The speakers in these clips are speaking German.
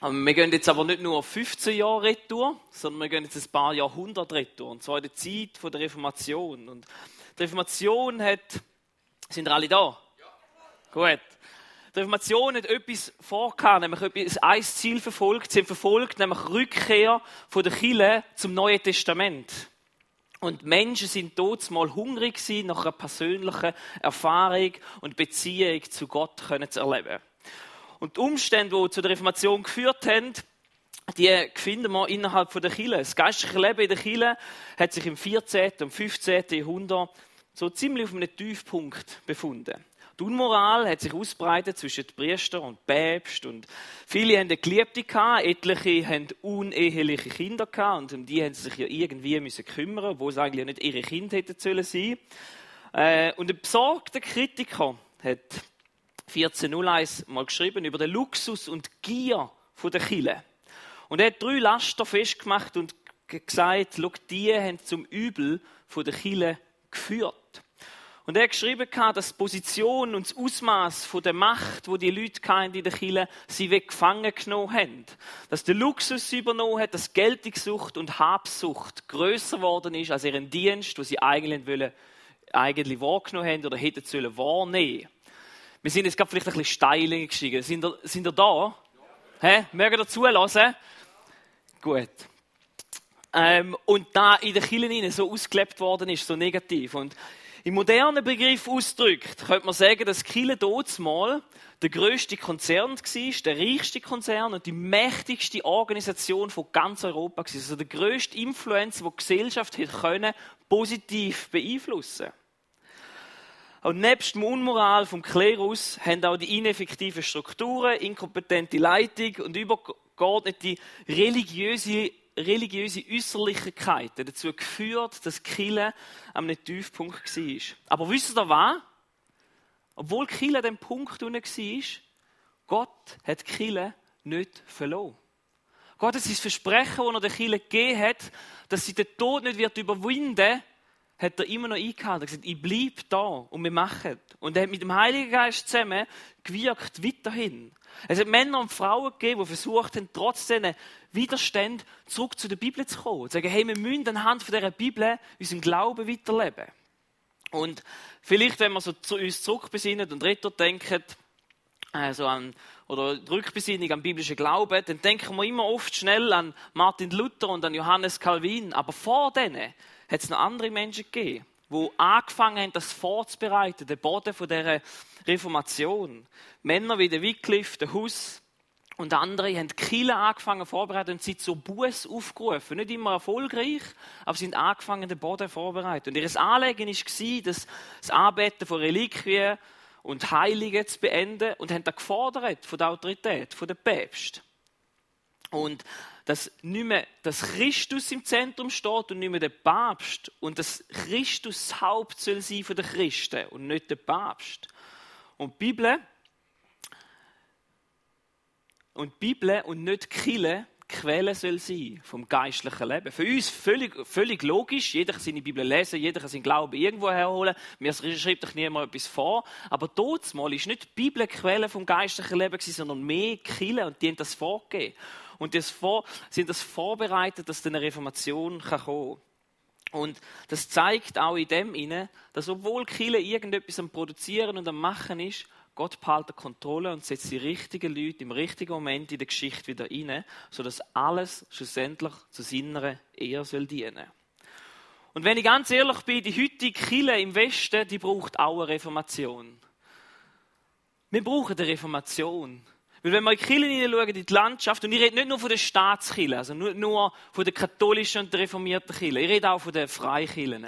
Wir gehen jetzt aber nicht nur 15 Jahre retour, sondern wir gehen jetzt ein paar Jahrhunderte retour. Und zwar in der Zeit der Reformation. Und die Reformation hat, sind alle da? Ja. Gut. Die Reformation hat etwas vorgehabt, nämlich etwas, ein Ziel verfolgt. Sie haben verfolgt, nämlich Rückkehr von der Kirche zum Neuen Testament. Und Menschen sind dort mal hungrig gewesen, nach einer persönlichen Erfahrung und Beziehung zu Gott können zu erleben. Und die Umstände, die zu der Reformation geführt haben, die finden wir innerhalb der Kirche. Das geistliche Leben in der Kirche hat sich im 14. und 15. Jahrhundert so ziemlich auf einem Tiefpunkt befunden. Die Unmoral hat sich ausbreitet zwischen den Priestern und Päpst und viele haben eine Geliebte gehabt, etliche haben uneheliche Kinder gehabt und um die haben sie sich ja irgendwie müssen kümmern, obwohl es eigentlich nicht ihre Kinder hätten sollen sein. Äh, und ein besorgter Kritiker hat 1401 mal geschrieben über den Luxus und Gier der Chile. Und er hat drei Laster festgemacht und gesagt, die haben zum Übel der Chile geführt. Und er hat geschrieben, dass die Position und das Ausmaß der Macht, wo die Leute in der Kirche sie weggefangen genommen haben. Dass der Luxus übernommen hat, dass Geltungssucht und Habsucht größer geworden ist als ihren Dienst, wo sie eigentlich, wollen, eigentlich wahrgenommen haben oder hätten sollen wahrnehmen. Wir sind jetzt gerade vielleicht ein bisschen steil gestiegen. Sind ihr, sind ihr da? Ja. Hä? Mögen ihr zulassen? Gut. Ähm, und da in der Kirche so ausgelebt worden ist, so negativ. Und im modernen Begriff ausgedrückt, könnte man sagen, dass Kille dort mal der größte Konzern war, der reichste Konzern und die mächtigste Organisation von ganz Europa war. Also der größte Influencer, der die Gesellschaft hätte können, positiv beeinflussen und nebst dem Unmoral vom Klerus haben auch die ineffektiven Strukturen, inkompetente Leitung und übergeordnete religiöse religiöse Äußerlichkeiten dazu geführt, dass Kille am Tiefpunkt war. Aber wisst ihr was? Obwohl Kille an dem Punkt war, Gott hat Kille nicht verloren. Gott hat sein Versprechen, das er der Kille gegeben hat, dass sie den Tod nicht wird überwinden hat er immer noch eingehalten. Er gesagt, ich bleibe da und wir machen. Und er hat mit dem Heiligen Geist zusammen gewirkt weiterhin. Es hat Männer und Frauen gegeben, die versucht haben, trotz diesen Widerstand zurück zu der Bibel zu kommen. Und sagen, hey, wir müssen anhand dieser Bibel unseren Glauben weiterleben. Und vielleicht, wenn wir so zu uns zurückbesinnen und Ritter denken, also an, oder Rückbesinnung am biblischen Glauben, dann denken wir immer oft schnell an Martin Luther und an Johannes Calvin. Aber vor denen hat es noch andere Menschen gegeben, die angefangen haben, das vorzubereiten, den Boden von dieser Reformation. Männer wie der Wycliffe, der Hus und andere haben Kirche angefangen vorbereiten und sind zu Buß aufgerufen. Nicht immer erfolgreich, aber sie sind angefangen, den Boden vorzubereiten. Und ihr Anliegen war, das Anbeten von Reliquien und Heiligen zu beenden und haben das gefordert von der Autorität, von der Päpst. Und dass nicht mehr dass Christus im Zentrum steht und nicht mehr der Papst und dass Christus das Haupt soll sein von den Christen und nicht der Papst. Und die Bibel und die Bibel und nicht Kirche Quelle soll sein vom geistlichen Leben. Für uns völlig, völlig logisch. Jeder kann seine Bibel lesen, jeder kann seinen Glauben irgendwo herholen. Mir schreibt doch niemand etwas vor. Aber dort ist nicht die Bibel Quelle vom geistlichen Leben sondern mehr Kille und die haben das vorgegeben. Und das vor, sind das vorbereitet, dass eine Reformation kann kommen und das zeigt auch in dem inne, dass obwohl Kille irgendetwas am Produzieren und am Machen ist, Gott behält die Kontrolle und setzt die richtigen Leute im richtigen Moment in der Geschichte wieder rein, sodass alles schlussendlich zu seiner Ehre soll dienen. Und wenn ich ganz ehrlich bin, die heutige Kille im Westen, die braucht auch eine Reformation. Wir brauchen eine Reformation. Weil wenn wir in die Kirche hineinschauen, in die Landschaft, und ich rede nicht nur von der Staatskirche, also nur, nur von der katholischen und der reformierten Kirche, ich rede auch von den Freikirchen.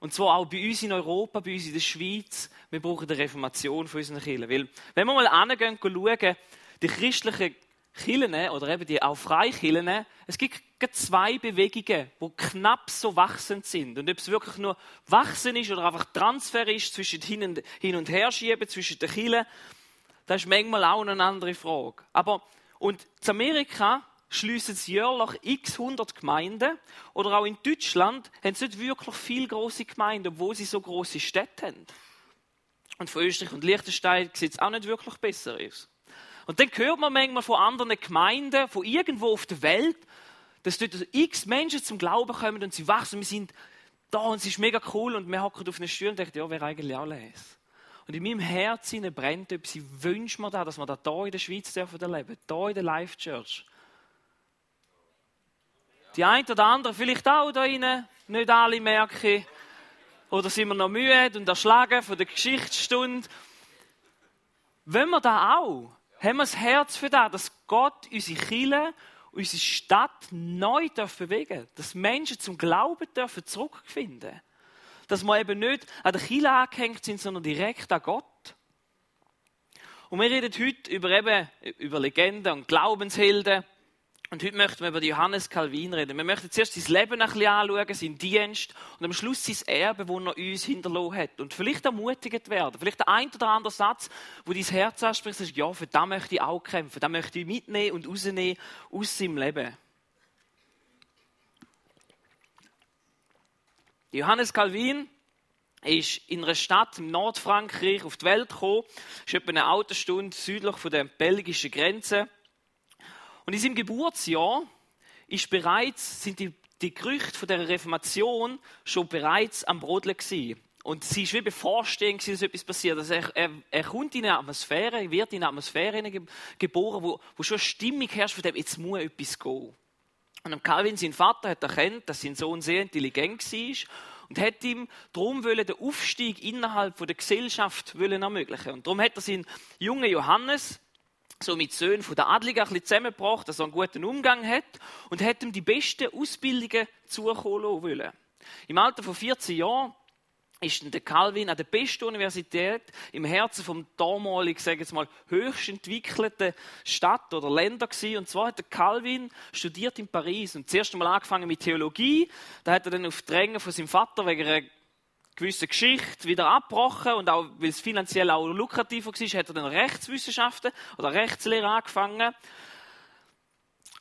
Und zwar auch bei uns in Europa, bei uns in der Schweiz, wir brauchen eine Reformation von unseren Kirchen. Weil, wenn wir mal angehen und schauen, die christlichen Kirchen, oder eben die auch Freikirchen, es gibt zwei Bewegungen, die knapp so wachsend sind. Und ob es wirklich nur wachsen ist oder einfach Transfer ist zwischen hin und, hin und her schieben, zwischen den Kirchen, das ist manchmal auch eine andere Frage. Aber, und in Amerika schließen sie jährlich x hundert Gemeinden. Oder auch in Deutschland haben sie nicht wirklich viele große Gemeinden, obwohl sie so große Städte haben. Und für Österreich und Liechtenstein sieht es auch nicht wirklich besser aus. Und dann hört man manchmal von anderen Gemeinden, von irgendwo auf der Welt, dass dort x Menschen zum Glauben kommen und sie wachsen, wir sind da und es ist mega cool und wir hocken auf einer Stuhl und denken, ja, wäre eigentlich lesen. Und in meinem Herzen brennt etwas. Ich wünsche mir da, dass wir das hier in der Schweiz dürfen erleben, hier in der Life Church. Die einen oder anderen vielleicht auch da rein, nicht alle merke Oder sind wir noch müde und erschlagen von der Geschichtsstunde? Wenn wir da auch, haben wir das Herz für das, dass Gott unsere Kirche, unsere Stadt neu bewegen Dass Menschen zum Glauben dürfen zurückfinden Dass wir eben nicht an der Kirche angehängt sind, sondern direkt an Gott. Und wir reden heute über, eben, über Legenden und Glaubenshelden. Und heute möchten wir über Johannes Calvin reden. Wir möchten zuerst sein Leben ein bisschen anschauen, seinen Dienst und am Schluss sein Erbe, das er uns hinterlassen hat. Und vielleicht ermutigt werden. Vielleicht der ein oder andere Satz, wo dein Herz anspricht, sagst, ja, für das möchte ich auch kämpfen. Das möchte ich mitnehmen und rausnehmen aus seinem Leben. Johannes Calvin ist in einer Stadt im Nordfrankreich auf die Welt gekommen. ist etwa eine Autostunde südlich von der belgischen Grenze. Und in seinem Geburtsjahr ist bereits, sind die, die Gerüchte von der Reformation schon bereits am Brodeln gewesen. Und sie ist wie bevorstehend, dass etwas passiert. Also er, er, er, kommt in eine Atmosphäre, er wird in eine Atmosphäre geboren, wo, wo schon Stimmung herrscht von dem, jetzt muss etwas gehen. Und Calvin, sein Vater, hat erkannt, dass sein Sohn sehr intelligent war und hat ihm darum den Aufstieg innerhalb der Gesellschaft ermöglichen. Und darum hat er seinen jungen Johannes so mit Söhnen von der Adligen ein bisschen zusammengebracht, dass er einen guten Umgang hat und hat ihm die besten Ausbildungen zukommen wollen. Im Alter von 14 Jahren ist der Calvin an der besten Universität im Herzen vom damaligen, sage mal, höchst entwickelten Stadt oder Länder gewesen. Und zwar hat der Calvin studiert in Paris und zuerst einmal angefangen mit Theologie. Da hat er dann auf Drängen von seinem Vater wegen einer gewisse Geschichte wieder abgebrochen und auch, weil es finanziell auch lukrativer war, hat er dann Rechtswissenschaften oder Rechtslehre angefangen.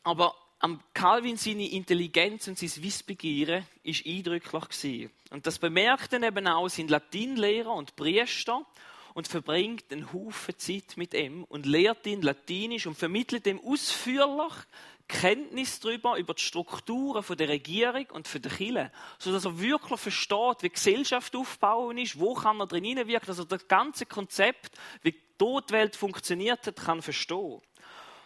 Aber am Calvin seine Intelligenz und sein Wissbegieren ist eindrücklich. Und das bemerkten eben auch sein Latinlehrer und Priester und verbringt einen Haufen Zeit mit ihm und lehrt ihn Latinisch und vermittelt ihm ausführlich Kenntnis darüber, über die Strukturen der Regierung und der Kirche, sodass er wirklich versteht, wie Gesellschaft aufbauen ist, wo kann er drin hineinwirken, dass er das ganze Konzept, wie die Welt funktioniert hat, kann verstehen.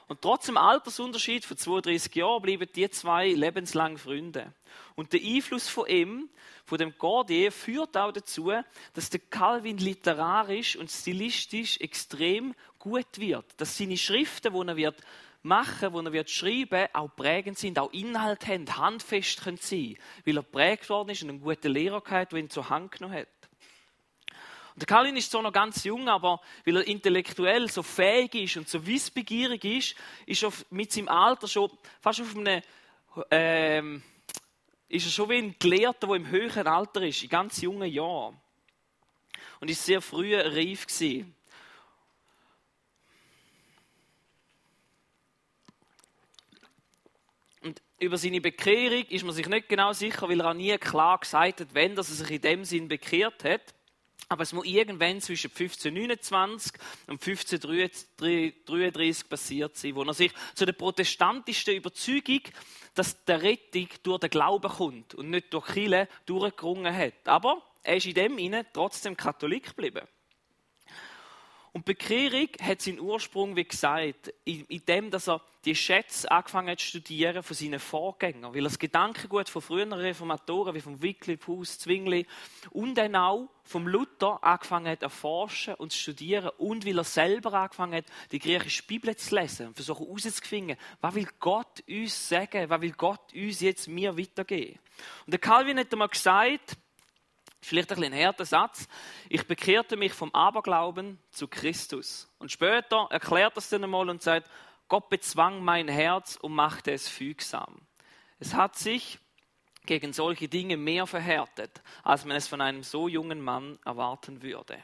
Und trotz dem Altersunterschied von 32 Jahren bleiben die zwei lebenslang Freunde. Und der Einfluss von ihm, von dem Gordier, führt auch dazu, dass der Calvin literarisch und stilistisch extrem gut wird. Dass seine Schriften, die er wird machen, wo er wird schreiben, auch prägend sind, auch Inhalt haben, handfest können sein, weil er prägt worden ist und einen guten Lehrer gehabt, der ihn zur Hand genommen hat. Und der Calvin ist zwar noch ganz jung, aber weil er intellektuell so fähig ist und so wissbegierig ist, ist er mit seinem Alter schon fast auf einem, ähm, ist er schon wie ein Gelehrter, der im höheren Alter ist, in ganz jungen Jahren. Und ist sehr früh reif gewesen. über seine Bekehrung ist man sich nicht genau sicher, weil er auch nie klar gesagt hat, wenn er sich in dem Sinn bekehrt hat. Aber es muss irgendwann zwischen 1529 und 1533 passiert sein, wo er sich zu der protestantischen Überzeugung, dass der Rettung durch den Glauben kommt und nicht durch Chile durchgerungen hat. Aber er ist in dem inne trotzdem Katholik geblieben. Und Bekehrung hat seinen Ursprung, wie gesagt, in, in dem, dass er die Schätze angefangen hat zu studieren von seinen Vorgängern, weil er das Gedankengut von früheren Reformatoren wie vom Wycliffe, Hus, Zwingli und dann auch vom Luther angefangen hat zu erforschen und zu studieren. Und weil er selber angefangen hat, die griechische Bibel zu lesen und versuchen herauszufinden, was will Gott uns sagen, was will Gott uns jetzt mir weitergeben. Und der Calvin hat einmal gesagt, Vielleicht ein, ein härter Satz. Ich bekehrte mich vom Aberglauben zu Christus. Und später erklärt er es dann einmal und sagt, Gott bezwang mein Herz und machte es fügsam. Es hat sich gegen solche Dinge mehr verhärtet, als man es von einem so jungen Mann erwarten würde.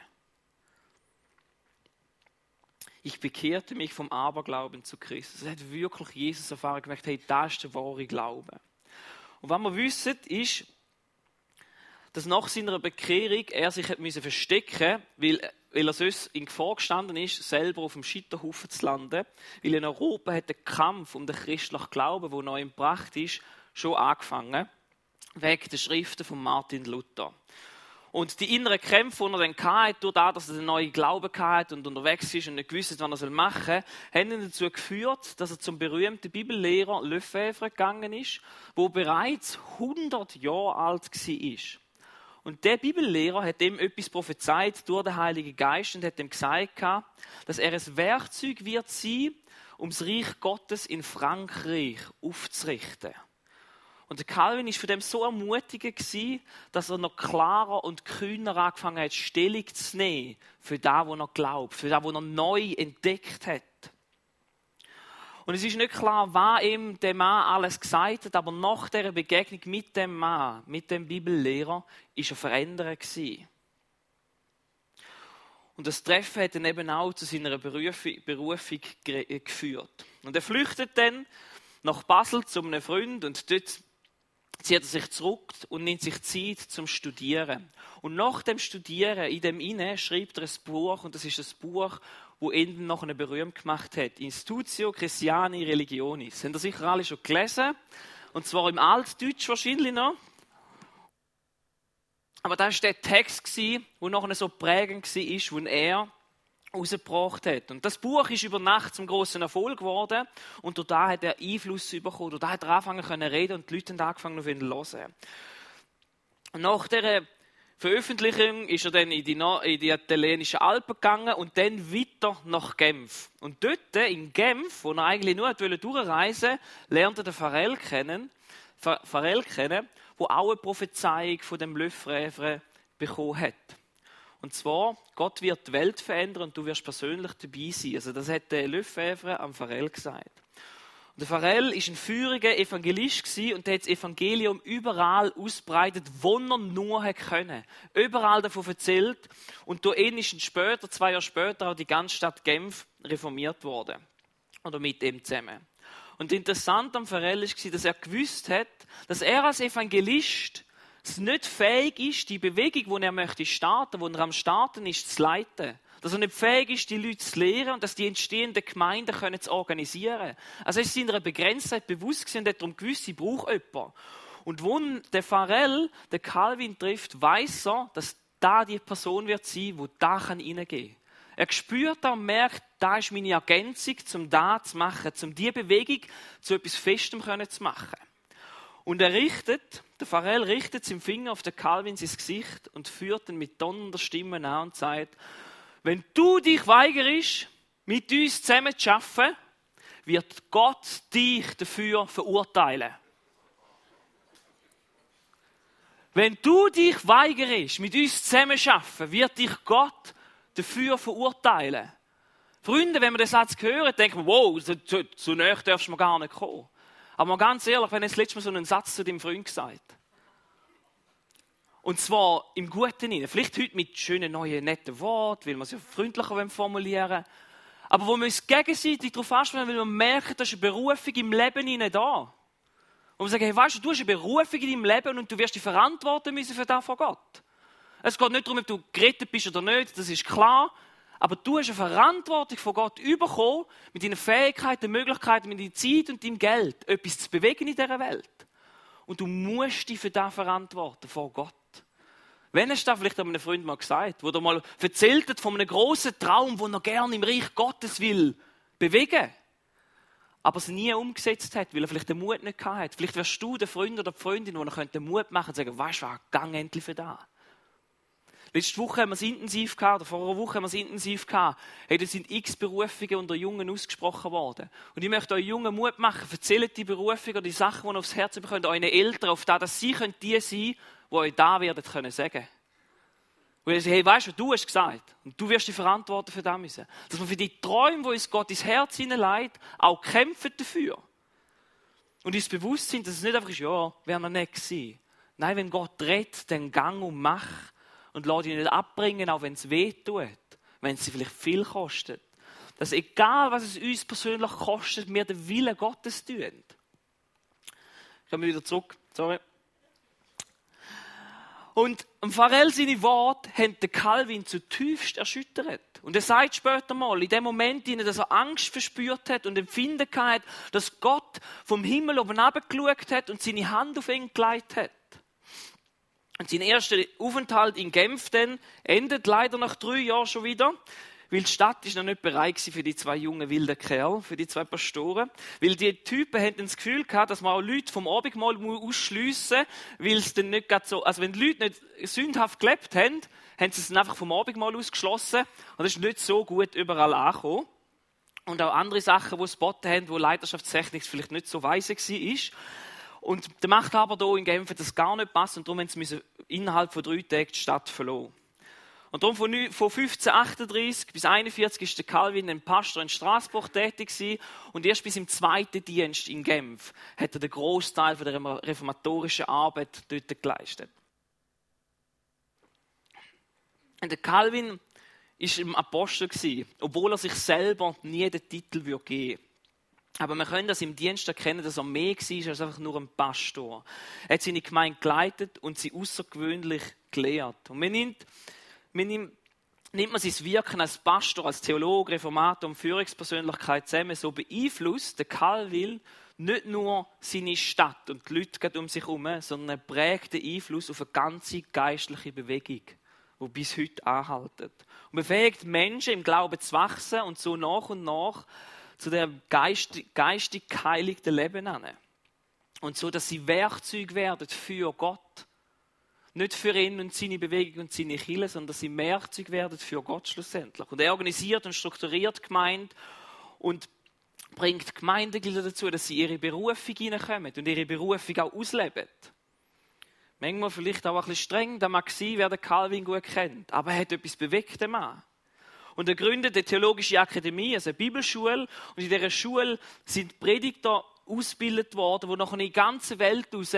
Ich bekehrte mich vom Aberglauben zu Christus. Er hat wirklich Jesus erfahren gemerkt, hey, das ist der wahre Glaube. Und was wir wissen, ist, dass nach seiner Bekehrung er sich hat verstecken, weil weil er sonst in Gefahr gestanden ist, selber auf dem Scheiterhaufen zu landen. Weil in Europa hat der Kampf um den christlichen Glauben, der neu im Pracht ist, schon angefangen. Wegen der Schriften von Martin Luther. Und die inneren Kämpfe, die er dann hatte, durch das, dass er den neuen Glauben hatte und unterwegs ist und nicht gewusst, was er machen soll, haben ihn dazu geführt, dass er zum berühmten Bibellehrer Lefebvre gegangen ist, der bereits 100 Jahre alt war. Und der Bibellehrer hat ihm etwas prophezeit durch den Heiligen Geist und hat ihm gesagt, dass er ein Werkzeug wird sein, um das Reich Gottes in Frankreich aufzurichten. Und der Calvin ist von dem so ermutigend dass er noch klarer und kühner angefangen hat, Stellung zu nehmen für das, was er glaubt, für das, was er neu entdeckt hat. Und es ist nicht klar, was ihm der Mann alles gesagt hat, aber nach der Begegnung mit dem Mann, mit dem Bibellehrer, ist er verändert gewesen. Und das Treffen hat dann eben auch zu seiner Berufung, Berufung geführt. Und er flüchtet dann nach Basel zu einem Freund und dort zieht er sich zurück und nimmt sich Zeit zum Studieren. Und nach dem Studieren, in dem Inne, schreibt er ein Buch, und das ist das Buch, wo ihn noch eine berühmt gemacht hat. Institutio Christiani Religionis. Das haben ihr sicher alle schon gelesen. Und zwar im Altdeutsch wahrscheinlich noch. Aber das war der Text, der noch so prägend war, wo er rausgebracht hat. Und das Buch ist über Nacht zum großen Erfolg geworden und durch da hat er Einfluss bekommen. Durch da hat er angefangen können reden und die Leute haben angefangen auf ihn zu hören. Und nach dieser Veröffentlichung ist er dann in die, in die italienischen Alpen gegangen und dann weiter nach Genf. Und dort in Genf, wo er eigentlich nur durchreisen wollte, lernt er den Pharrell kennen, Pharrell kennen, wo auch eine Prophezeiung von dem Lefebvre bekommen hat. Und zwar, Gott wird die Welt verändern und du wirst persönlich dabei sein. Also das hat der Lefebvre am Pharrell gesagt. Und der Pharrell ist ein führiger Evangelist und hat das Evangelium überall ausbreitet, wo er nur können. Überall davon erzählt. Und da ist später, zwei Jahre später, auch die ganze Stadt Genf reformiert worden. Oder mit ihm zusammen. Und interessant am Pharrell war, dass er gewusst hat, dass er als Evangelist es nicht fähig ist, die Bewegung, die er möchte starten, wo er am Starten ist, zu leiten. Dass er nicht fähig ist, die Leute zu lehren und dass die entstehenden Gemeinden können zu organisieren. Also er ist seiner Begrenztheit bewusst gewesen und hat darum gewusst, sie braucht jemanden. Und wo der Pharrell den Calvin trifft, weiß er, dass da die Person wird sein, wo da kann reingehen. Er spürt und merkt, da ist meine Ergänzung, um da zu machen, um diese Bewegung zu etwas Festem zu machen. Und er richtet, der Pharrell richtet seinen Finger auf den Calvin ins Gesicht und führt ihn mit donnernder Stimme an und sagt, wenn du dich weigerst, mit uns zusammen zu arbeiten, wird Gott dich dafür verurteilen. Wenn du dich weigerst, mit uns zusammen zu arbeiten, wird dich Gott dafür verurteilen. Freunde, wenn wir den Satz hören, denken wir, wow, so, so, so näher darfst du gar nicht kommen. Aber mal ganz ehrlich, wenn ich das letzte Mal so einen Satz zu deinem Freund gesagt und zwar im Guten hinein. Vielleicht heute mit schönen neuen, netten Worten, weil es ja freundlicher formulieren Aber wo wir uns gegenseitig darauf ansprechen, weil wir merken, dass eine Berufung im Leben hinein da. Und wir sagen, hey, weißt du, du hast eine Berufung in deinem Leben und du wirst dich verantworten müssen für das vor Gott. Es geht nicht darum, ob du gerettet bist oder nicht, das ist klar. Aber du hast eine Verantwortung von Gott bekommen, mit deinen Fähigkeiten, Möglichkeiten, mit deiner Zeit und deinem Geld, etwas zu bewegen in dieser Welt. Und du musst dich für das verantworten vor Gott. Wenn hast du das vielleicht einem Freund mal gesagt, wo er mal erzählt hat von einem großen Traum, den er gerne im Reich Gottes will bewegen, aber es nie umgesetzt hat, weil er vielleicht den Mut nicht hat. Vielleicht wärst du der Freund oder die Freundin, wo er den Mut machen könnte und sagen, weißt du was, gang endlich für das. Letzte Woche haben wir es intensiv gehabt, oder vor einer Woche haben wir es intensiv gehabt. Hey, da sind x Berufungen unter Jungen ausgesprochen worden. Und ich möchte euch Jungen Mut machen, erzählt die Berufungen die Sachen, die ihr aufs Herz bekommt, euren Eltern, auf das, dass sie können die sein die euch da werden können sagen. Und ihr sagt, hey, weißt du, du hast gesagt, und du wirst die Verantwortung für das müssen. Dass wir für die Träume, die uns Gott ins Herz hineinlegt, auch kämpfen dafür. Und uns bewusst sind, dass es nicht einfach ist, ja, werden wir nicht gewesen. Nein, wenn Gott redet, dann gang und mach und lass dich nicht abbringen, auch wenn es weh tut, wenn es vielleicht viel kostet. Dass egal, was es uns persönlich kostet, wir den Willen Gottes tun. Ich komme wieder zurück. Sorry. Und Pharrell seine Worte haben den Calvin zutiefst erschüttert. Und er sagt später mal, in dem Moment, in dem er Angst verspürt hat und empfinden hat, dass Gott vom Himmel oben geschaut hat und seine Hand auf ihn gelegt hat. Und sein erster Aufenthalt in Genf dann endet leider nach drei Jahren schon wieder weil die Stadt ist noch nicht bereit für die zwei jungen wilden Kerle, für die zwei Pastoren. Weil die Typen hatten das Gefühl gehabt, dass man auch Leute vom Abendmahl ausschliessen muss, weil es dann nicht so, also wenn die Leute nicht sündhaft gelebt haben, haben sie es dann einfach vom Abendmahl ausgeschlossen und das ist nicht so gut überall angekommen. Und auch andere Sachen, die Spotten haben, wo Leiterschaftstechnik vielleicht nicht so weise war. Und der Machthaber hier in Genf hat das gar nicht passt und darum haben sie innerhalb von drei Tagen die Stadt verloren. Und darum von 1538 bis 41 ist der Calvin ein Pastor in Straßburg tätig gewesen, und erst bis im zweiten Dienst in Genf hat er den Großteil der reformatorischen Arbeit dort geleistet. Und der Calvin ist ein Apostel gewesen, obwohl er sich selber nie den Titel geben würde. Aber wir können das im Dienst erkennen, dass er mehr war als einfach nur ein Pastor. Er hat seine Gemeinde geleitet und sie außergewöhnlich gelehrt. Und wir nimmt man nimmt, nimmt man sein Wirken als Pastor, als Theologe, Reformator und Führungspersönlichkeit zusammen, so beeinflusst der Calvin nicht nur seine Stadt und die Leute um sich herum, sondern er prägt den Einfluss auf eine ganze geistliche Bewegung, die bis heute anhaltet. Und befähigt Menschen im Glauben zu wachsen und so nach und nach zu dem geistig, geistig geheiligten Leben an. Und so, dass sie Werkzeug werden für Gott nicht für ihn und seine Bewegung und seine Kirche, sondern dass sie Werkzeug werden für Gott schlussendlich. Und er organisiert und strukturiert Gemeinde und bringt Gemeindeglieder dazu, dass sie ihre Berufung hineinkommen und ihre Berufung auch ausleben. Manchmal vielleicht auch ein bisschen streng, da mag sein, wer den Calvin gut kennt, aber er hat etwas bewegt, der Mann. Und er gründet eine theologische Akademie, also eine Bibelschule, und in dieser Schule sind Predigter ausgebildet worden, die nachher in die ganze Welt raus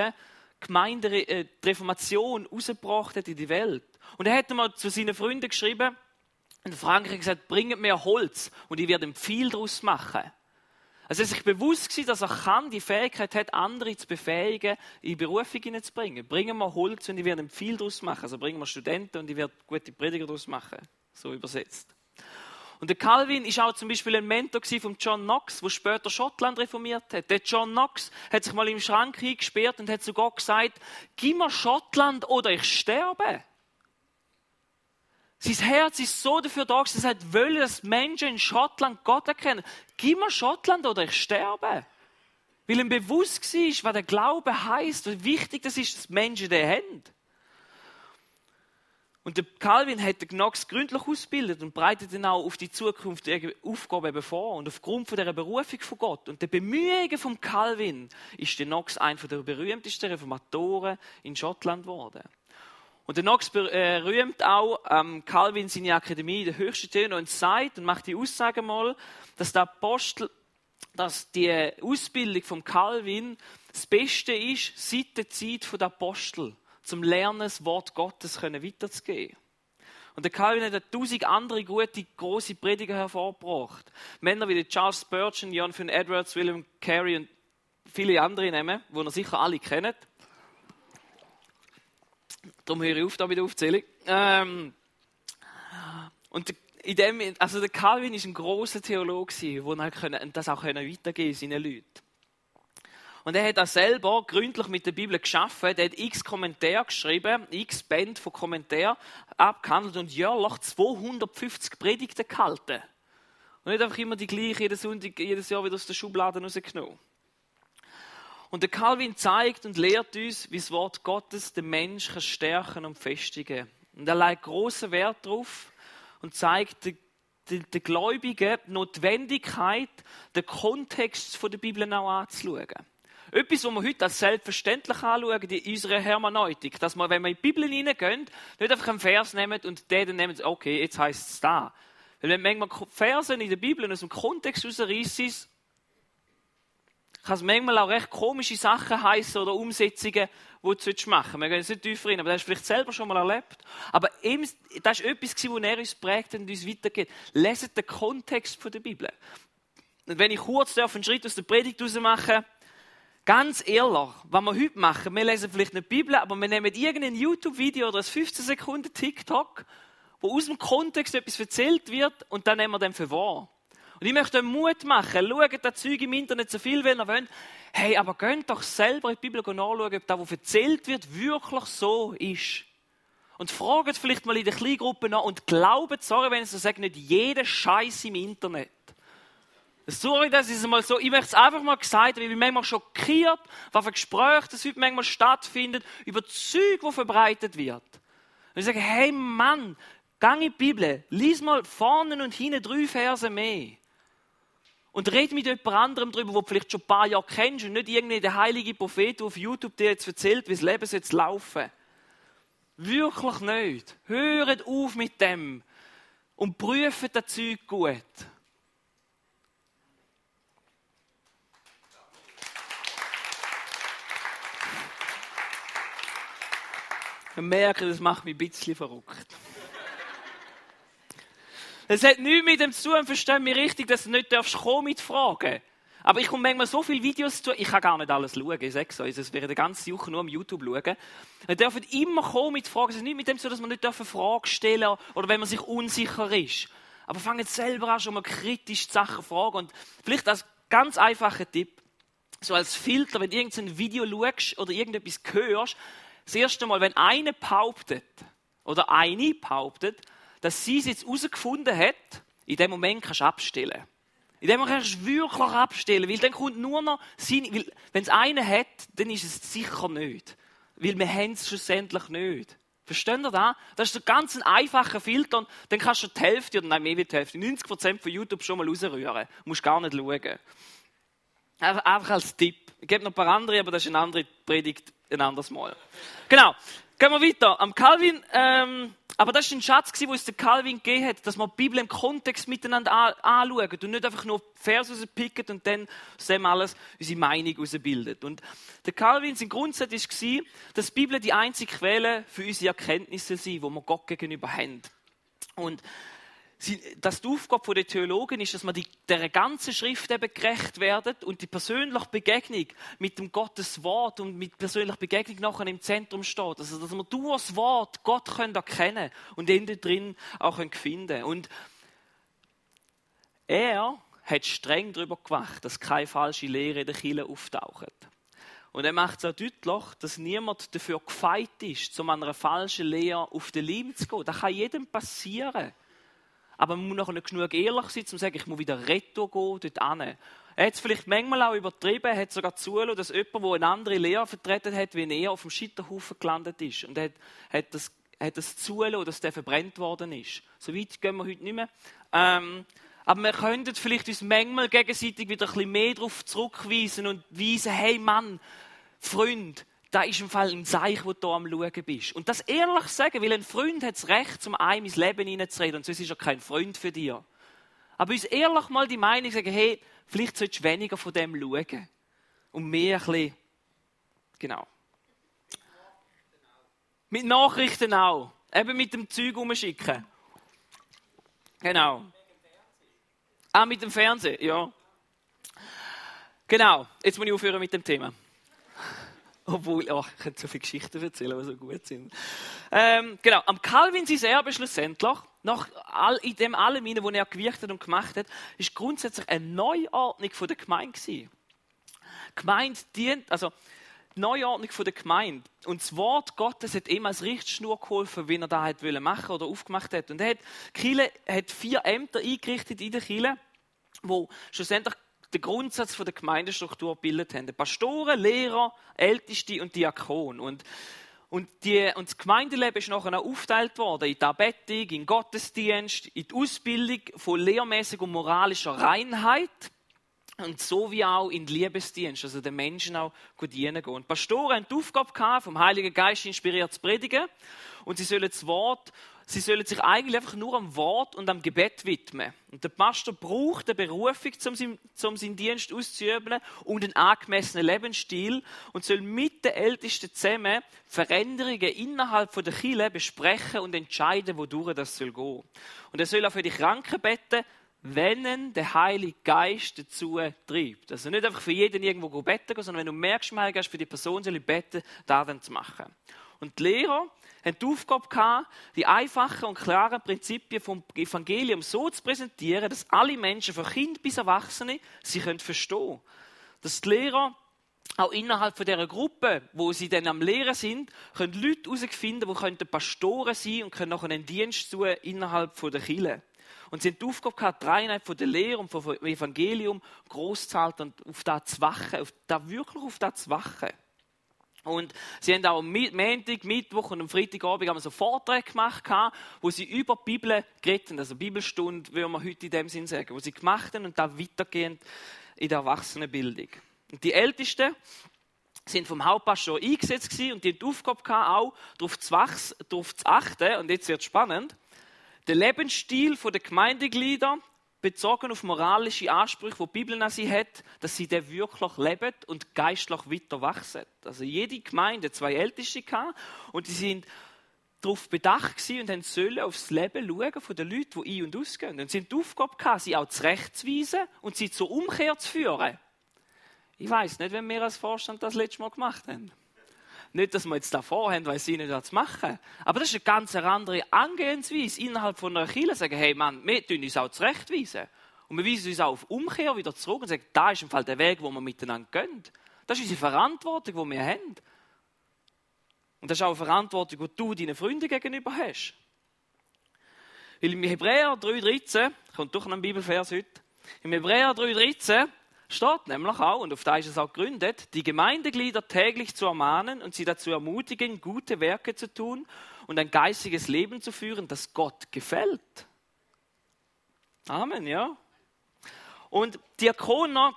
Gemeinde, äh, die Reformation rausgebracht hat in die Welt. Und er hat mal zu seinen Freunden geschrieben, in Frankreich gesagt, bringt mir Holz und ich werde viel daraus machen. Also er sich bewusst gewesen, dass er kann, die Fähigkeit hat, andere zu befähigen, in Berufung hineinzubringen. Bringen wir Holz und ich werde viel daraus machen. Also bringen wir Studenten und ich werde gute Prediger daraus machen. So übersetzt. Und der Calvin ist auch zum Beispiel ein Mentor von John Knox, der später Schottland reformiert hat. Der John Knox hat sich mal im Schrank eingesperrt und hat sogar gesagt, gib mir Schottland oder ich sterbe. Sein Herz ist so dafür da, dass er will, dass Menschen in Schottland Gott erkennen. Gib mir Schottland oder ich sterbe. Weil ihm bewusst war, was der Glaube heißt, wie wichtig das ist, dass Menschen den haben. Und der Calvin hat den Knox gründlich ausgebildet und breitet ihn auch auf die zukünftige Aufgabe vor. Und aufgrund von der Berufung von Gott und der Bemühungen von Calvin ist der Knox einer der berühmtesten Reformatoren in Schottland geworden. Und der Knox äh, rühmt auch ähm, Calvin seine Akademie in den höchsten Tönen und sagt und macht die Aussage mal, dass der Apostel, dass die Ausbildung von Calvin das Beste ist seit der Zeit der Apostel zum Lernen das Wort Gottes weiterzugeben. Und der Calvin hat tausend andere gute, große Prediger hervorgebracht. Männer wie Charles Spurgeon, John von Edwards, William Carey und viele andere nehmen, die ihr sicher alle kennt. Darum höre ich auf da mit der Aufzählung. Ähm, und in dem, also der Calvin ist ein großer Theologe, der das auch weitergeben seinen Leuten. Und er hat auch selber gründlich mit der Bibel geschaffen. Er hat x Kommentare geschrieben, x Band von Kommentaren abgehandelt und jährlich 250 Predigten gehalten. Und nicht einfach immer die gleiche, jeden Sonntag, jedes Jahr wieder aus der Schublade rausgenommen. Und der Calvin zeigt und lehrt uns, wie das Wort Gottes den Menschen stärken und festigen. Und er legt großen Wert darauf und zeigt den, den, den Gläubigen die Notwendigkeit, den Kontext der Bibel auch anzuschauen. Etwas, was wir heute als selbstverständlich anschauen, in unserer Hermeneutik. Dass wir, wenn wir in die Bibel hineingehen, nicht einfach einen Vers nehmen und den dann nehmen, okay, jetzt heisst es da. Weil wenn manchmal Verse in der Bibel aus dem Kontext herausreißen, kann es manchmal auch recht komische Sachen heißen oder Umsetzungen, die du machen solltest. Wir gehen jetzt nicht tiefer rein, aber das hast du vielleicht selber schon mal erlebt. Aber ihm, das war etwas, was er uns prägt und uns weitergeht. Leset den Kontext der Bibel. Und wenn ich kurz einen Schritt aus der Predigt raus machen Ganz ehrlich, was wir heute machen, wir lesen vielleicht nicht die Bibel, aber wir nehmen irgendein YouTube-Video oder ein 15 Sekunden TikTok, wo aus dem Kontext etwas erzählt wird und dann nehmen wir den für wahr. Und ich möchte euch Mut machen, schaut das Zeug im Internet so viel, wenn ihr wollt. Hey, aber geht doch selber in die Bibel nachschauen, ob das, was erzählt wird, wirklich so ist. Und fragt vielleicht mal in der Kleingruppe nach und glaubt, sorry, wenn ich so sage, nicht jeden Scheiß im Internet. Sorry, das ist mal so. Ich möchte es einfach mal gesagt, weil ich bin manchmal schockiert, was für Gespräche das heute manchmal stattfindet, über Zeug, wo verbreitet wird. Und ich sage, hey Mann, gang in die Bibel, lies mal vorne und hinten drei Verse mehr. Und red mit jemand anderem darüber, wo du vielleicht schon ein paar Jahre kennst und nicht irgendwie der heilige Prophet, der auf YouTube dir jetzt erzählt, wie das Leben jetzt laufen Wirklich nicht. Hört auf mit dem und prüft das Zeug gut. Ich merke, das macht mich ein bisschen verrückt. Es hat nichts mit dem zu tun, verstehen mich richtig, dass du nicht darfst kommen mit Fragen. Aber ich komme manchmal so viele Videos zu, ich kann gar nicht alles schauen, ich sage es euch, es wäre die ganze Woche nur am YouTube schauen. Wir dürfen immer kommen mit Fragen, es ist nicht mit dem so, dass man nicht Fragen stellen darf oder wenn man sich unsicher ist. Aber fangen selber an, schon mal kritisch die Sachen zu fragen. Und vielleicht als ganz einfacher Tipp, so als Filter, wenn du irgendein Video schaust oder irgendetwas hörst, das erste Mal, wenn eine behauptet oder eine behauptet, dass sie es jetzt herausgefunden hat, in dem Moment kannst du abstellen. In dem Moment kannst du wirklich abstellen, weil dann kommt nur noch seine, weil, wenn es einen hat, dann ist es sicher nicht. Weil wir haben es schlussendlich nicht. Versteht ihr das? Das ist so ganz ein einfacher Filter und dann kannst du die Hälfte oder nein, mehr wie die Hälfte, 90% von YouTube schon mal rausrühren. Musst gar nicht schauen. Einfach als Tipp. Ich gebe noch ein paar andere, aber das ist eine andere Predigt ein anderes Mal. Genau. Gehen wir weiter. Am Calvin, ähm, aber das ist ein Schatz, den uns der Calvin gegeben hat, dass wir die Bibel im Kontext miteinander anschauen und nicht einfach nur Vers rauspicken und dann aus dem alles unsere Meinung herausbildet. Und der Calvin, sein Grundsatz war, dass die Bibel die einzige Quelle für unsere Erkenntnisse sind, die wir Gott gegenüber haben. Und dass die Aufgabe der Theologen ist, dass man die, der ganzen Schrift eben gerecht werden und die persönliche Begegnung mit dem Gottes Wort und mit persönlicher Begegnung nachher im Zentrum steht. Also, dass wir durch das Wort Gott können erkennen und ihn drin auch finden können. Und er hat streng darüber gewacht, dass keine falsche Lehre in der Kirche auftaucht. Und er macht es auch deutlich, dass niemand dafür gefeit ist, um einer falschen Lehre auf den Leim zu gehen. Das kann jedem passieren. Aber man muss noch nicht genug ehrlich sein, um zu sagen, ich muss wieder retto gehen, dort hin. Er hat es vielleicht manchmal auch übertrieben, er hat sogar zugelassen, dass jemand, der eine andere Lehre vertreten hat, wie er auf dem Scheiterhaufen gelandet ist. Und er hat, hat das, hat das zugelassen, dass der verbrennt worden ist. So weit gehen wir heute nicht mehr. Ähm, aber wir könnten vielleicht uns manchmal gegenseitig wieder ein bisschen mehr darauf zurückweisen und weisen, hey Mann, Freund, da ist im Fall ein Zeichen, wo du am Schauen bist. Und das ehrlich sagen, weil ein Freund hat das Recht, zum einem ins Leben hineinzureden, und sonst ist er kein Freund für dich. Aber uns ehrlich mal die Meinung sagen, hey, vielleicht solltest du weniger von dem schauen. Und mehr ein bisschen, genau. Mit Nachrichten auch. Eben mit dem Zeug umschicken. Genau. Ah, mit dem Fernsehen, ja. Genau. Jetzt muss ich aufhören mit dem Thema. Obwohl, oh, ich könnte so viele Geschichten erzählen, die so gut sind. Ähm, genau, am Calvin sein Erbe schlussendlich, nach all, in dem allem, was er gewichtet und gemacht hat, ist grundsätzlich eine Neuordnung von der Gemeinde gewesen. Gemeinde dient, also Neuordnung von der Gemeinde. Und das Wort Gottes hat ihm als Richtschnur geholfen, wie er hat machen oder aufgemacht hat. Und er hat, Kille hat vier Ämter eingerichtet in der Kille, wo schlussendlich den Grundsatz der Gemeindestruktur gebildet haben. Pastoren, Lehrer, Älteste und Diakon. Und, und, die, und das Gemeindeleben ist nachher auch aufgeteilt worden in die Anbetung, in den Gottesdienst, in die Ausbildung von lehrmäßiger und moralischer Reinheit und so wie auch in Liebesdienst, also den Menschen auch gut dienen gehen. Und Pastoren haben die Aufgabe gehabt, vom Heiligen Geist inspiriert zu predigen und sie sollen das Wort sie sollen sich eigentlich einfach nur am Wort und am Gebet widmen. Und der Pastor braucht eine Berufung, um, um seinen Dienst auszuüben und einen angemessenen Lebensstil und soll mit den Ältesten zusammen Veränderungen innerhalb der Kirche besprechen und entscheiden, wodurch das soll gehen. Und er soll auch für die Kranken beten, wenn der Heilige Geist dazu treibt. Also nicht einfach für jeden irgendwo beten sondern wenn du merkst, Geist für die Person soll ich beten, da dann zu machen. Und die Lehrer haben die Aufgabe gehabt, die einfachen und klaren Prinzipien vom Evangelium so zu präsentieren, dass alle Menschen, von Kind bis Erwachsene, sie können verstehen. Dass die Lehrer auch innerhalb von dieser Gruppe, wo sie dann am Lehren sind, können Leute herausfinden, die können Pastoren sein und können nachher einen Dienst tun innerhalb der Kirche. Und sie haben die Aufgabe gehabt, die Einheit von der Lehre und vom Evangelium groß zu halten und auf das zu wachen, auf das, wirklich auf das zu wachen. Und sie haben auch am Montag, Mittwoch und am Freitagabend haben so Vorträge gemacht, wo sie über die Bibel geredet haben. Also Bibelstunde, würde man heute in dem Sinn sagen, wo sie gemacht haben und da weitergehend in der Erwachsenenbildung. Und die Ältesten sind vom Hauptpastor eingesetzt und die haben die Aufgabe gehabt, auch darauf zu, wachsen, darauf zu achten, und jetzt wird es spannend, der Lebensstil der Gemeindeglieder bezogen auf moralische Ansprüche, die die Bibel an sie hat, dass sie den wirklich leben und geistlich weiter wachsen. Also jede Gemeinde zwei Älteste gehabt und die sind darauf bedacht und haben sollen aufs Leben schauen von den Leuten, die ein- und ausgehen. Und sie haben die Aufgabe gehabt, sie auch zurechtzuweisen und sie zur Umkehr zu führen. Ich weiß nicht, wenn wir als Vorstand das letzte Mal gemacht haben. Nicht, dass wir jetzt davor haben, weil sie nicht das machen. Aber das ist eine ganz andere Angehensweise innerhalb von einer Kirche. Sagen, hey Mann, wir tun uns auch zurechtweisen. Und wir weisen uns auch auf Umkehr wieder zurück und sagen, da ist im Fall der Weg, wo wir miteinander gehen. Das ist unsere Verantwortung, die wir haben. Und das ist auch eine Verantwortung, die du deinen Freunden gegenüber hast. Weil im Hebräer 3,13, kommt durch einen Bibelvers heute, im Hebräer 3,13 steht nämlich auch, und auf da ist es auch gegründet, die Gemeindeglieder täglich zu ermahnen und sie dazu ermutigen, gute Werke zu tun und ein geistiges Leben zu führen, das Gott gefällt. Amen, ja. Und Diakoner,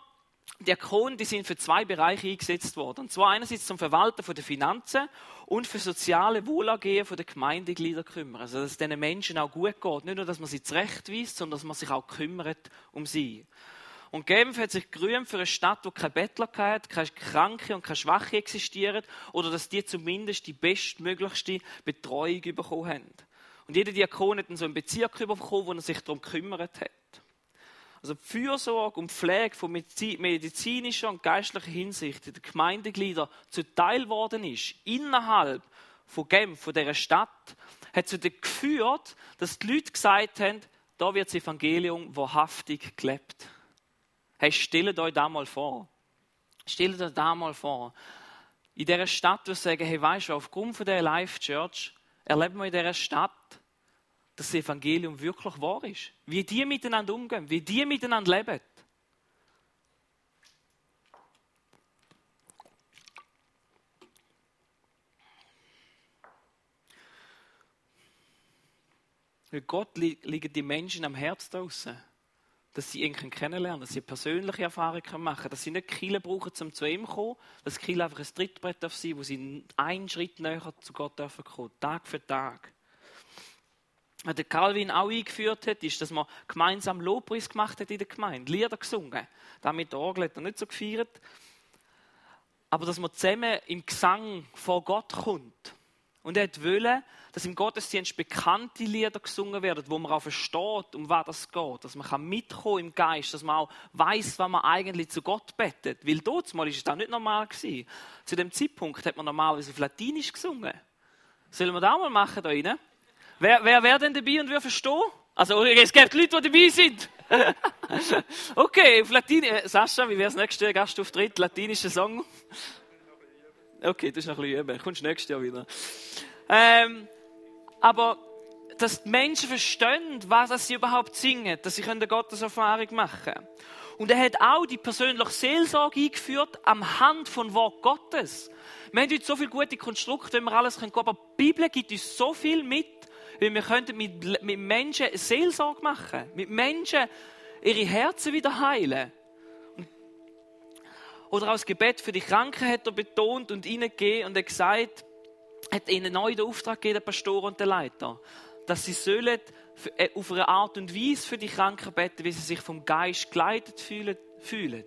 Diakonen, die sind für zwei Bereiche eingesetzt worden. Und zwar einerseits zum Verwalten den Finanzen und für soziale Wohlergehen den Gemeindeglieder kümmern. Also, dass es diesen Menschen auch gut geht. Nicht nur, dass man sie zurechtweist, sondern dass man sich auch kümmert um sie. Und Genf hat sich gerühmt für eine Stadt, wo keine Bettler hat, keine Kranke und keine Schwache existieren, oder dass die zumindest die bestmöglichste Betreuung bekommen haben. Und jeder Diakon hat dann so einen Bezirk bekommen, wo er sich darum gekümmert hat. Also die Fürsorge und Pflege von medizinischer und geistlicher Hinsicht in den Gemeindegliedern zuteil worden ist, innerhalb von Genf, von dieser Stadt, hat zu dem geführt, dass die Leute gesagt haben, da wird das Evangelium wahrhaftig gelebt. Hey, stellt euch da mal vor. Stellt euch da mal vor. In dieser Stadt, wo sagen, hey, weißt du, aufgrund von der Life Church erleben wir in dieser Stadt, dass das Evangelium wirklich wahr ist. Wie die miteinander umgehen, wie die miteinander leben. Weil Gott liegen die Menschen am Herz draußen dass sie ihn kennenlernen dass sie persönliche Erfahrungen machen dass sie nicht Kille brauchen, um zu ihm zu kommen, dass Kille einfach ein Trittbrett auf sie, wo sie einen Schritt näher zu Gott dürfen kommen, Tag für Tag. Was der Calvin auch eingeführt hat, ist, dass man gemeinsam Lobpreis gemacht hat in der Gemeinde, Lieder gesungen. Damit Orgel hat er nicht so gefeiert. Aber dass man zusammen im Gesang vor Gott kommt. Und er wollte, dass im Gottesdienst bekannte Lieder gesungen werden, wo man auch versteht, um was es geht. Dass man mitkommen im Geist, dass man auch weiß, was man eigentlich zu Gott betet. Weil dort mal es auch nicht normal gewesen. Zu dem Zeitpunkt hat man normalerweise auf Latinisch gesungen. Sollen wir das auch mal machen da rein? Wer, wer wäre denn dabei und würde verstehen? Also, es gibt Leute, die dabei sind. okay, auf Latinisch. Sascha, wie wäre es nächstes Gastauftritt? Latinischer Song? Okay, das ist noch ein bisschen üben. Kommst nächstes Jahr wieder. Ähm, aber dass die Menschen verstehen, was sie überhaupt singen, dass sie eine Gotteserfahrung machen können. Und er hat auch die persönliche Seelsorge eingeführt am Hand von Wort Gottes. Wir haben heute so viele gute Konstrukte, wenn wir alles können, aber die Bibel gibt uns so viel mit, weil wir könnten mit, mit Menschen Seelsorge machen, mit Menschen ihre Herzen wieder heilen. Oder auch das Gebet für die Kranken hat er betont und ihnen gegeben und er gesagt, hat ihnen neu den Auftrag gegeben, der Pastor und der Leiter, dass sie sollen äh, auf eine Art und Weise für die Kranken beten, wie sie sich vom Geist geleitet fühlen. fühlen.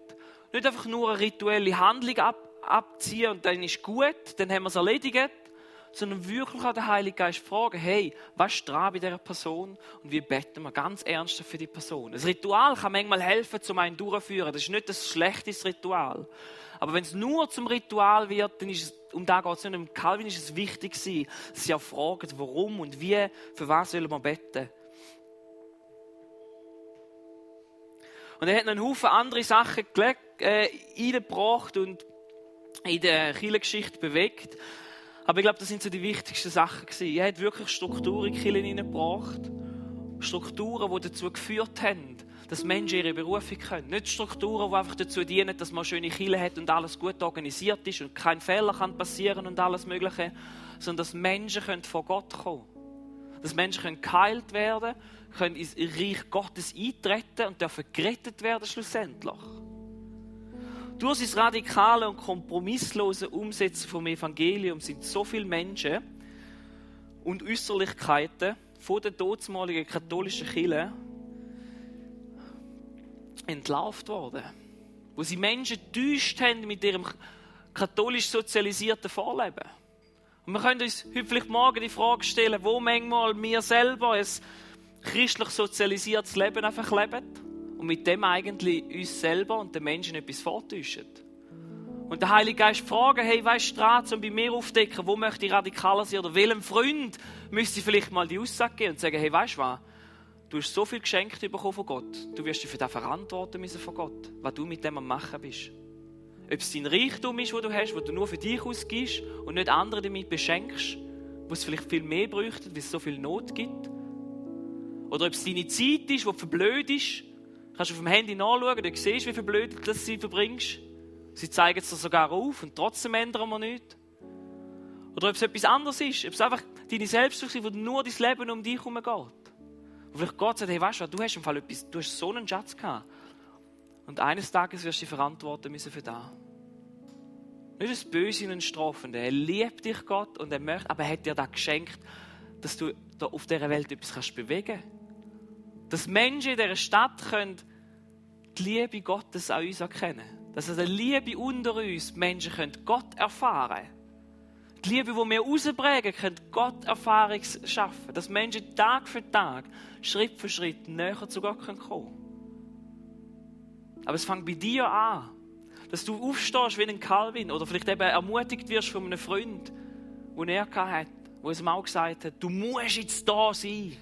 Nicht einfach nur eine rituelle Handlung ab, abziehen und dann ist gut, dann haben wir es erledigt, sondern wirklich an den Heiligen Geist fragen, hey, was ist dran bei dieser Person und wie beten wir ganz ernst für die Person. Das Ritual kann manchmal helfen, zum einen durchzuführen. Das ist nicht ein schlechtes Ritual. Aber wenn es nur zum Ritual wird, dann ist es, um da geht es nicht. Im Calvin ist es wichtig, dass sie auch fragen, warum und wie, für was sollen wir beten. Und er hat noch einen Haufen andere Sachen äh, eingebracht und in der Kirchengeschichte bewegt. Aber ich glaube, das sind so die wichtigsten Sachen gewesen. Er hat wirklich Strukturen in die Kirche hineingebracht. Strukturen, die dazu geführt haben, dass Menschen ihre Berufung können. Nicht Strukturen, die einfach dazu dienen, dass man schöne Kirche hat und alles gut organisiert ist und kein Fehler kann passieren und alles Mögliche, sondern dass Menschen können vor Gott kommen Dass Menschen können geheilt werden können ins Reich Gottes eintreten und dürfen gerettet werden schlussendlich. Durch sein radikale und kompromisslose Umsetzen vom Evangelium sind so viele Menschen und Äußerlichkeiten von der dortmaligen katholischen Kirche entlarvt worden. Wo sie Menschen täuscht haben mit ihrem katholisch sozialisierten Vorleben. Und wir können uns heute vielleicht morgen die Frage stellen, wo manchmal wir selber ein christlich sozialisiertes Leben einfach leben und mit dem eigentlich uns selber und den Menschen etwas vortäuschen. Und der Heilige Geist fragen, hey, weißt du, um bei mir aufdecken, wo möchte ich radikaler sein oder welchem Freund müsste ich vielleicht mal die Aussage geben und sagen, hey, weißt du was, du hast so viel geschenkt bekommen von Gott, du wirst dich für das verantworten müssen von Gott, was du mit dem am machen bist. Ob es dein Reichtum ist, wo du hast, wo du nur für dich ausgibst und nicht andere damit beschenkst, wo es vielleicht viel mehr bräuchte, weil es so viel Not gibt. Oder ob es deine Zeit ist, die verblöd ist, kannst du auf dem Handy nachschauen, du siehst, wie verblödet das du verbringst. Sie zeigen es dir sogar auf und trotzdem ändern wir nichts. Oder ob es etwas anderes ist, ob es einfach deine Selbstsucht ist, wo nur dein Leben um dich herum geht. Und vielleicht Gott sagt, hey, weißt du, du hast im Fall etwas, du hast so einen Schatz gehabt. Und eines Tages wirst du dich verantworten müssen für das. Nicht das Böse und ein Strafende. Er liebt dich, Gott, und er möchte, aber er hat dir das geschenkt, dass du da auf dieser Welt etwas bewegen kannst. Dass Menschen in dieser Stadt können die Liebe Gottes an uns erkennen. Dass eine Liebe unter uns Menschen können Gott erfahren die Liebe, die wir rausprägen, können Gott Erfahrung schaffen. Dass Menschen Tag für Tag, Schritt für Schritt näher zu Gott kommen können. Aber es fängt bei dir an. Dass du aufstehst wie ein Calvin oder vielleicht eben ermutigt wirst von einem Freund, den er hatte, wo es auch gesagt hat, du musst jetzt da sein.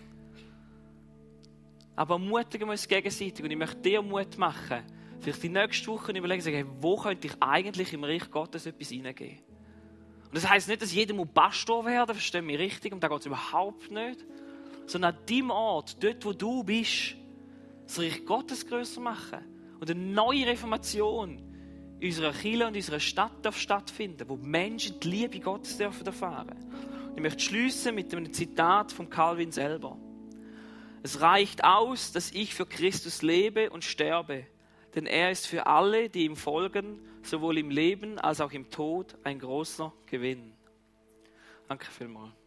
Aber ermutigen wir uns gegenseitig und ich möchte dir Mut machen, vielleicht die nächste Woche überlegen, sagen, wo könnte ich eigentlich im Reich Gottes etwas hineingeben. Und das heißt nicht, dass jeder muss Pastor werden, verstehe mich richtig, und da geht es überhaupt nicht. Sondern an deinem Ort, dort wo du bist, das Reich Gottes größer machen. Und eine neue Reformation in unserer Kirche und unserer Stadt darf stattfinden, wo Menschen die Liebe Gottes dürfen erfahren. Und ich möchte schließen mit einem Zitat von Calvin selber. Es reicht aus, dass ich für Christus lebe und sterbe, denn er ist für alle, die ihm folgen, sowohl im Leben als auch im Tod ein großer Gewinn. Danke vielmals.